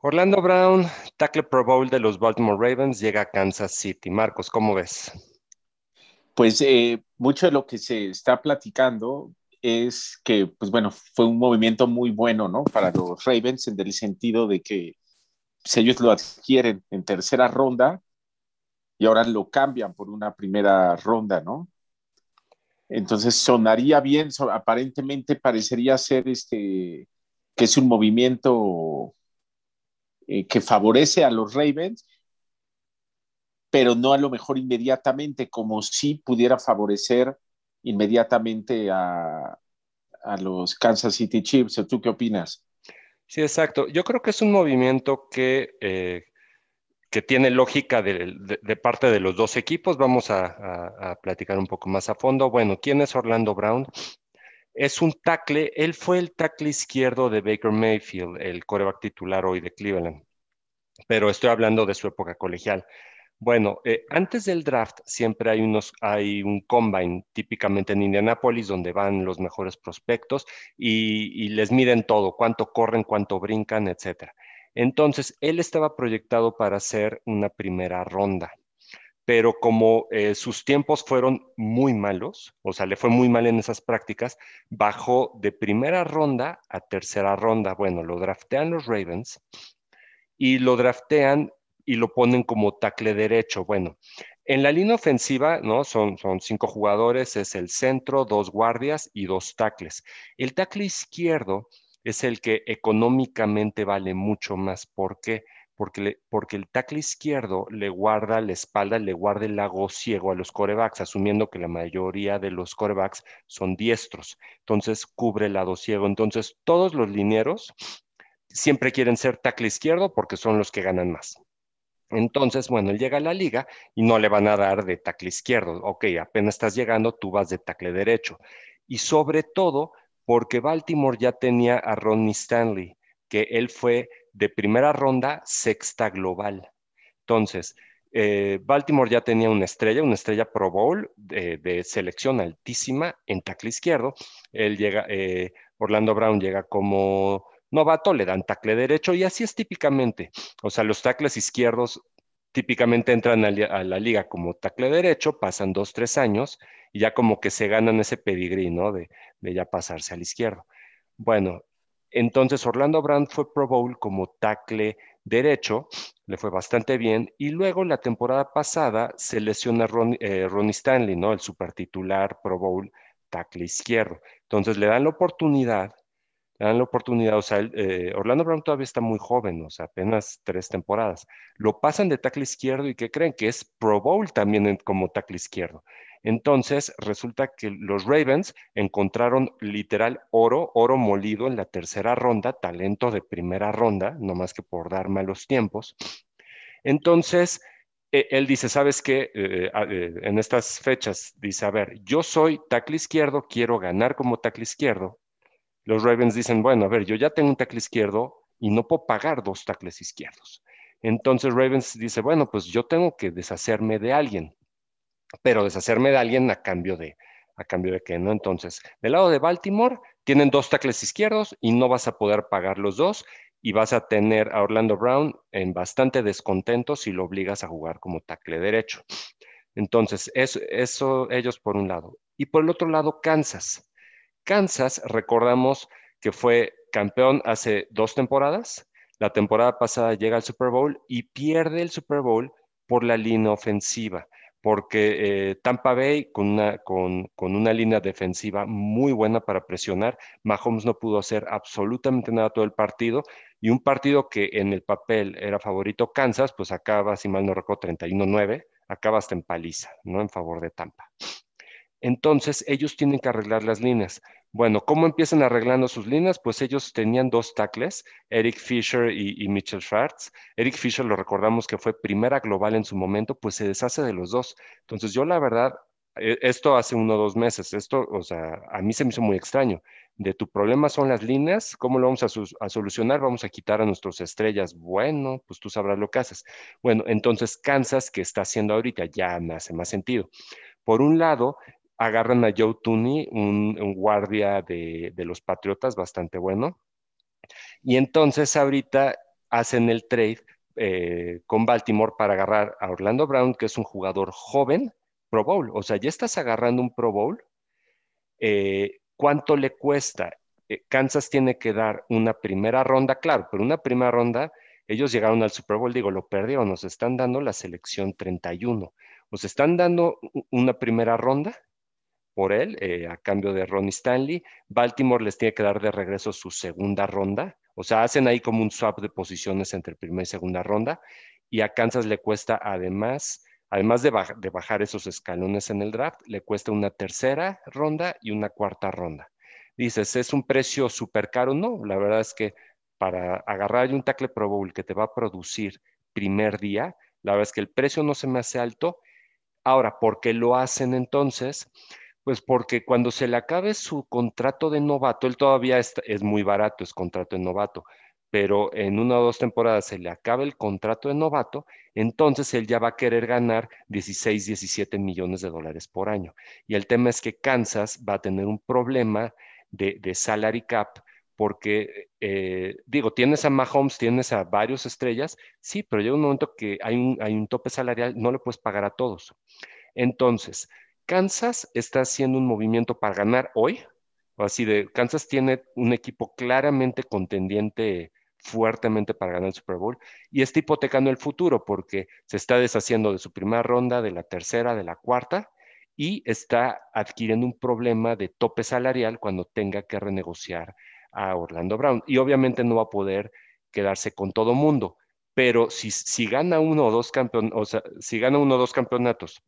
Orlando Brown, tackle Pro Bowl de los Baltimore Ravens, llega a Kansas City. Marcos, ¿cómo ves? Pues eh, mucho de lo que se está platicando es que, pues bueno, fue un movimiento muy bueno, ¿no? Para los Ravens en el sentido de que pues, ellos lo adquieren en tercera ronda y ahora lo cambian por una primera ronda, ¿no? Entonces sonaría bien, aparentemente parecería ser este, que es un movimiento eh, que favorece a los Ravens, pero no a lo mejor inmediatamente, como si pudiera favorecer inmediatamente a, los Kansas City Chiefs. ¿Tú qué opinas? Sí, exacto. Yo creo que es un movimiento que, eh, que tiene lógica de, parte de los dos equipos. Vamos a, a, platicar un poco más a fondo. Bueno, ¿quién es Orlando Brown? Es un tackle, él fue el tackle izquierdo de Baker Mayfield, el coreback titular hoy de Cleveland, pero estoy hablando de su época colegial. Bueno, eh, antes del draft siempre hay, unos, hay un combine, típicamente en Indianapolis, donde van los mejores prospectos y, y les miden todo, cuánto corren, cuánto brincan, etc. Entonces, él estaba proyectado para hacer una primera ronda pero como eh, sus tiempos fueron muy malos, o sea, le fue muy mal en esas prácticas, bajó de primera ronda a tercera ronda. Bueno, lo draftean los Ravens y lo draftean y lo ponen como tackle derecho. Bueno, en la línea ofensiva, ¿no? Son, cinco jugadores, es el centro, dos guardias y dos tackles. El tackle izquierdo es el que económicamente vale mucho más. ¿Por qué? porque, porque el tackle izquierdo le guarda la espalda, le guarda el lago ciego a los corebacks, asumiendo que la mayoría de los corebacks son diestros. Entonces cubre el lado ciego. Entonces todos los linieros siempre quieren ser tackle izquierdo porque son los que ganan más. Entonces, bueno, él llega a la liga y no le van a dar de tackle izquierdo. Ok, apenas estás llegando, tú vas de tackle derecho. Y sobre todo porque Baltimore ya tenía a Ronnie Stanley, que él fue de primera ronda, sexta global. Entonces, eh, Baltimore ya tenía una estrella, una estrella Pro Bowl de, selección altísima en tackle izquierdo. Él llega, eh, Orlando Brown llega como novato, le dan tackle derecho y así es típicamente. O sea, los tackles izquierdos típicamente entran a, la liga como tackle derecho, pasan dos, tres años y ya como que se ganan ese pedigrí, ¿no? De, de ya pasarse al izquierdo. Bueno, entonces Orlando Brown fue Pro Bowl como tackle derecho, le fue bastante bien, y luego la temporada pasada se lesiona eh, Ronnie Stanley, ¿no? El super titular Pro Bowl tackle izquierdo. Entonces le dan la oportunidad, le dan la oportunidad, o sea, eh, Orlando Brown todavía está muy joven, o sea, apenas tres temporadas. Lo pasan de tackle izquierdo y ¿qué creen? Que es Pro Bowl también como tackle izquierdo. Entonces, resulta que los Ravens encontraron literal oro, oro molido en la tercera ronda, talento de primera ronda, no más que por dar malos tiempos. Entonces, e, él dice, ¿sabes qué? Eh, eh, en estas fechas dice, a ver, yo soy tackle izquierdo, quiero ganar como tackle izquierdo. Los Ravens dicen, bueno, a ver, yo ya tengo un tackle izquierdo y no puedo pagar dos tackles izquierdos. Entonces Ravens dice, bueno, pues yo tengo que deshacerme de alguien pero deshacerme de alguien a cambio de, a cambio de que no. Entonces, del lado de Baltimore, tienen dos tackles izquierdos y no vas a poder pagar los dos y vas a tener a Orlando Brown en bastante descontento si lo obligas a jugar como tackle derecho. Entonces, eso ellos por un lado. Y por el otro lado, Kansas. Kansas, recordamos que fue campeón hace dos temporadas. La temporada pasada llega al Super Bowl y pierde el Super Bowl por la línea ofensiva porque eh, Tampa Bay con una, con, una línea defensiva muy buena para presionar, Mahomes no pudo hacer absolutamente nada todo el partido y un partido que en el papel era favorito Kansas, pues acaba, si mal no recuerdo, 31-9, acaba hasta en paliza, ¿no? En favor de Tampa. Entonces, ellos tienen que arreglar las líneas. Bueno, ¿cómo empiezan arreglando sus líneas? Pues ellos tenían dos tackles, Eric Fisher y, Mitchell Schwartz. Eric Fisher lo recordamos que fue primera global en su momento, pues se deshace de los dos. Entonces yo la verdad, e, esto hace uno o dos meses, esto, o sea, a mí se me hizo muy extraño. De tu problema son las líneas, ¿cómo lo vamos a, a solucionar? Vamos a quitar a nuestras estrellas. Bueno, pues tú sabrás lo que haces. Bueno, entonces Kansas, que está haciendo ahorita, ya me hace más sentido. Por un lado, agarran a Joe Tooney, un, guardia de, los Patriotas bastante bueno. Y entonces ahorita hacen el trade eh, con Baltimore para agarrar a Orlando Brown, que es un jugador joven, Pro Bowl. O sea, ya estás agarrando un Pro Bowl. Eh, ¿Cuánto le cuesta? Eh, Kansas tiene que dar una primera ronda, claro, pero una primera ronda, ellos llegaron al Super Bowl, digo, lo perdieron, nos están dando la selección 31. Nos están dando una primera ronda por él a cambio de Ronnie Stanley. Baltimore les tiene que dar de regreso su segunda ronda o sea, hacen ahí como un swap de posiciones entre primera y segunda ronda y a Kansas le cuesta además, además de, bajar esos escalones en el draft, le cuesta una tercera ronda y una cuarta ronda. Dices, ¿es un precio súper caro? No, la verdad es que para agarrar un tackle Pro Bowl que te va a producir primer día, la verdad es que el precio no se me hace alto. Ahora, ¿por qué lo hacen entonces? Pues porque cuando se le acabe su contrato de novato, él todavía es, muy barato, es contrato de novato, pero en una o dos temporadas se le acabe el contrato de novato, entonces él ya va a querer ganar 16, 17 millones de dólares por año. Y el tema es que Kansas va a tener un problema de, salary cap porque, eh, digo, tienes a Mahomes, tienes a varios estrellas, sí, pero llega un momento que hay un, hay un tope salarial, no le puedes pagar a todos. Entonces, Kansas está haciendo un movimiento para ganar hoy, o así de, Kansas tiene un equipo claramente contendiente fuertemente para ganar el Super Bowl y está hipotecando el futuro porque se está deshaciendo de su primera ronda, de la tercera, de la cuarta y está adquiriendo un problema de tope salarial cuando tenga que renegociar a Orlando Brown. Y obviamente no va a poder quedarse con todo mundo, pero si, si gana uno o dos si gana uno o dos campeonatos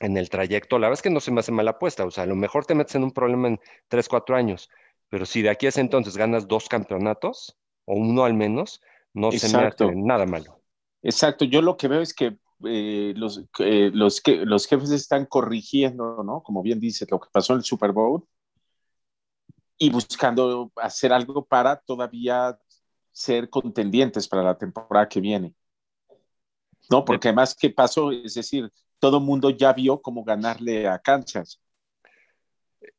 en el trayecto, la verdad es que no se me hace mala apuesta, o sea, a lo mejor te metes en un problema en 3, 4 años, pero si de aquí a ese entonces ganas dos campeonatos, o uno al menos, no se me hace nada malo. Exacto, yo lo que veo es que eh, los, eh, los, que, los jefes están corrigiendo, ¿no? Como bien dices, lo que pasó en el Super Bowl y buscando hacer algo para todavía ser contendientes para la temporada que viene. No, porque además, ¿qué pasó? Es decir, todo el mundo ya vio cómo ganarle a Kansas.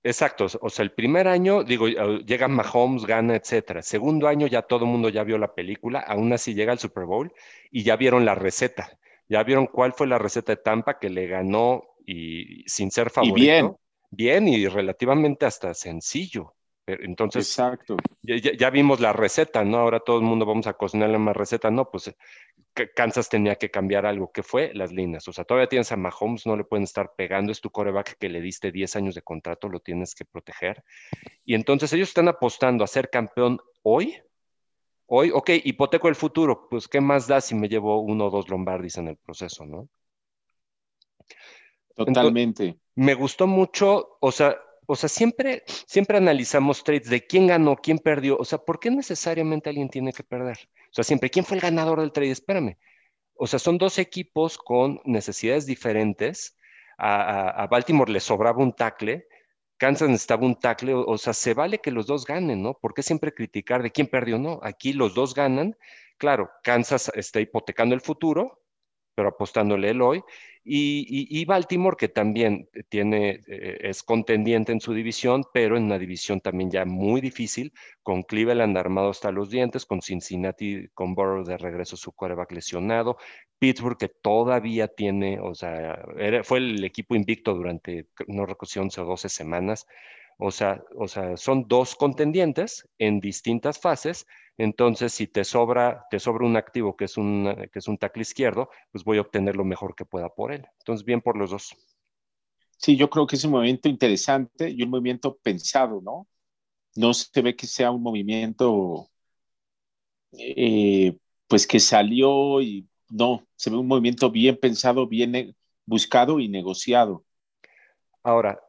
Exacto, o sea, el primer año, digo, llega Mahomes, gana, etcétera. Segundo año ya todo el mundo ya vio la película, aún así llega al Super Bowl y ya vieron la receta. Ya vieron cuál fue la receta de Tampa que le ganó y sin ser favorito. Y bien. Bien y relativamente hasta sencillo. Entonces, Exacto. Ya, vimos la receta, ¿no? Ahora todo el mundo vamos a cocinar la más receta. No, pues eh, Kansas tenía que cambiar algo. ¿Qué fue? Las líneas. O sea, todavía tienes a Mahomes, no le pueden estar pegando. Es tu coreback que le diste 10 años de contrato, lo tienes que proteger. Y entonces ellos están apostando a ser campeón hoy. Hoy, ok, hipoteco el futuro. Pues, ¿qué más da si me llevo uno o dos Lombardis en el proceso, no? Totalmente. me gustó mucho, o sea, o sea, siempre, siempre analizamos trades de quién ganó, quién perdió. O sea, ¿por qué necesariamente alguien tiene que perder? O sea, siempre, ¿quién fue el ganador del trade? Espérame. O sea, son dos equipos con necesidades diferentes. A, Baltimore le sobraba un tackle, Kansas necesitaba un tackle, o, sea, se vale que los dos ganen, ¿no? ¿Por qué siempre criticar de quién perdió? No, aquí los dos ganan. Claro, Kansas está hipotecando el futuro, pero apostándole el hoy, y, Baltimore, que también tiene, eh, es contendiente en su división, pero en una división también ya muy difícil, con Cleveland armado hasta los dientes, con Cincinnati con Burrow de regreso su quarterback lesionado, Pittsburgh que todavía tiene, o sea, fue el equipo invicto durante, no recuerdo 11 o 12 semanas, o sea, o sea, son dos contendientes en distintas fases, entonces, si te sobra, te sobra un activo que es un, que es un tackle izquierdo, pues voy a obtener lo mejor que pueda por él. Entonces, bien por los dos. Sí, yo creo que es un movimiento interesante y un movimiento pensado, ¿no? No se ve que sea un movimiento, eh, pues que salió y no, se ve un movimiento bien pensado, bien buscado y negociado. Ahora,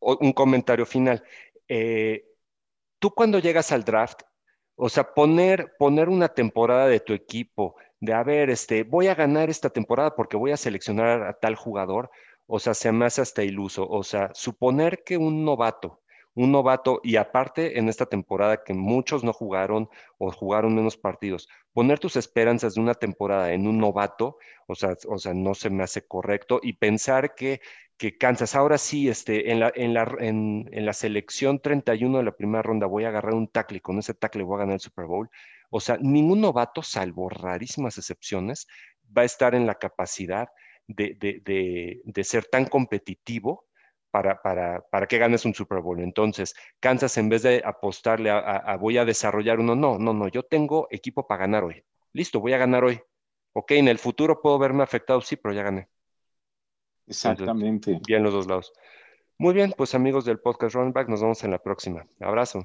un comentario final. Eh, tú cuando llegas al draft, o sea, poner, poner una temporada de tu equipo, de a ver, este, voy a ganar esta temporada porque voy a seleccionar a tal jugador, o sea, se me hace hasta iluso. O sea, suponer que un novato, un novato, y aparte en esta temporada que muchos no jugaron o jugaron menos partidos, poner tus esperanzas de una temporada en un novato, o sea, o sea, no se me hace correcto, y pensar que que Kansas, ahora sí, este, en, la, en, la, en, la selección 31 de la primera ronda voy a agarrar un tackle y con ese tackle voy a ganar el Super Bowl. O sea, ningún novato, salvo rarísimas excepciones, va a estar en la capacidad de, ser tan competitivo para, para, que ganes un Super Bowl. Entonces, Kansas, en vez de apostarle a, voy a desarrollar uno, no, no, no, yo tengo equipo para ganar hoy. Listo, voy a ganar hoy. Ok, en el futuro puedo verme afectado, sí, pero ya gané. Exactamente. bien los dos lados. Muy bien, pues amigos del podcast Running Back, nos vemos en la próxima. Abrazo.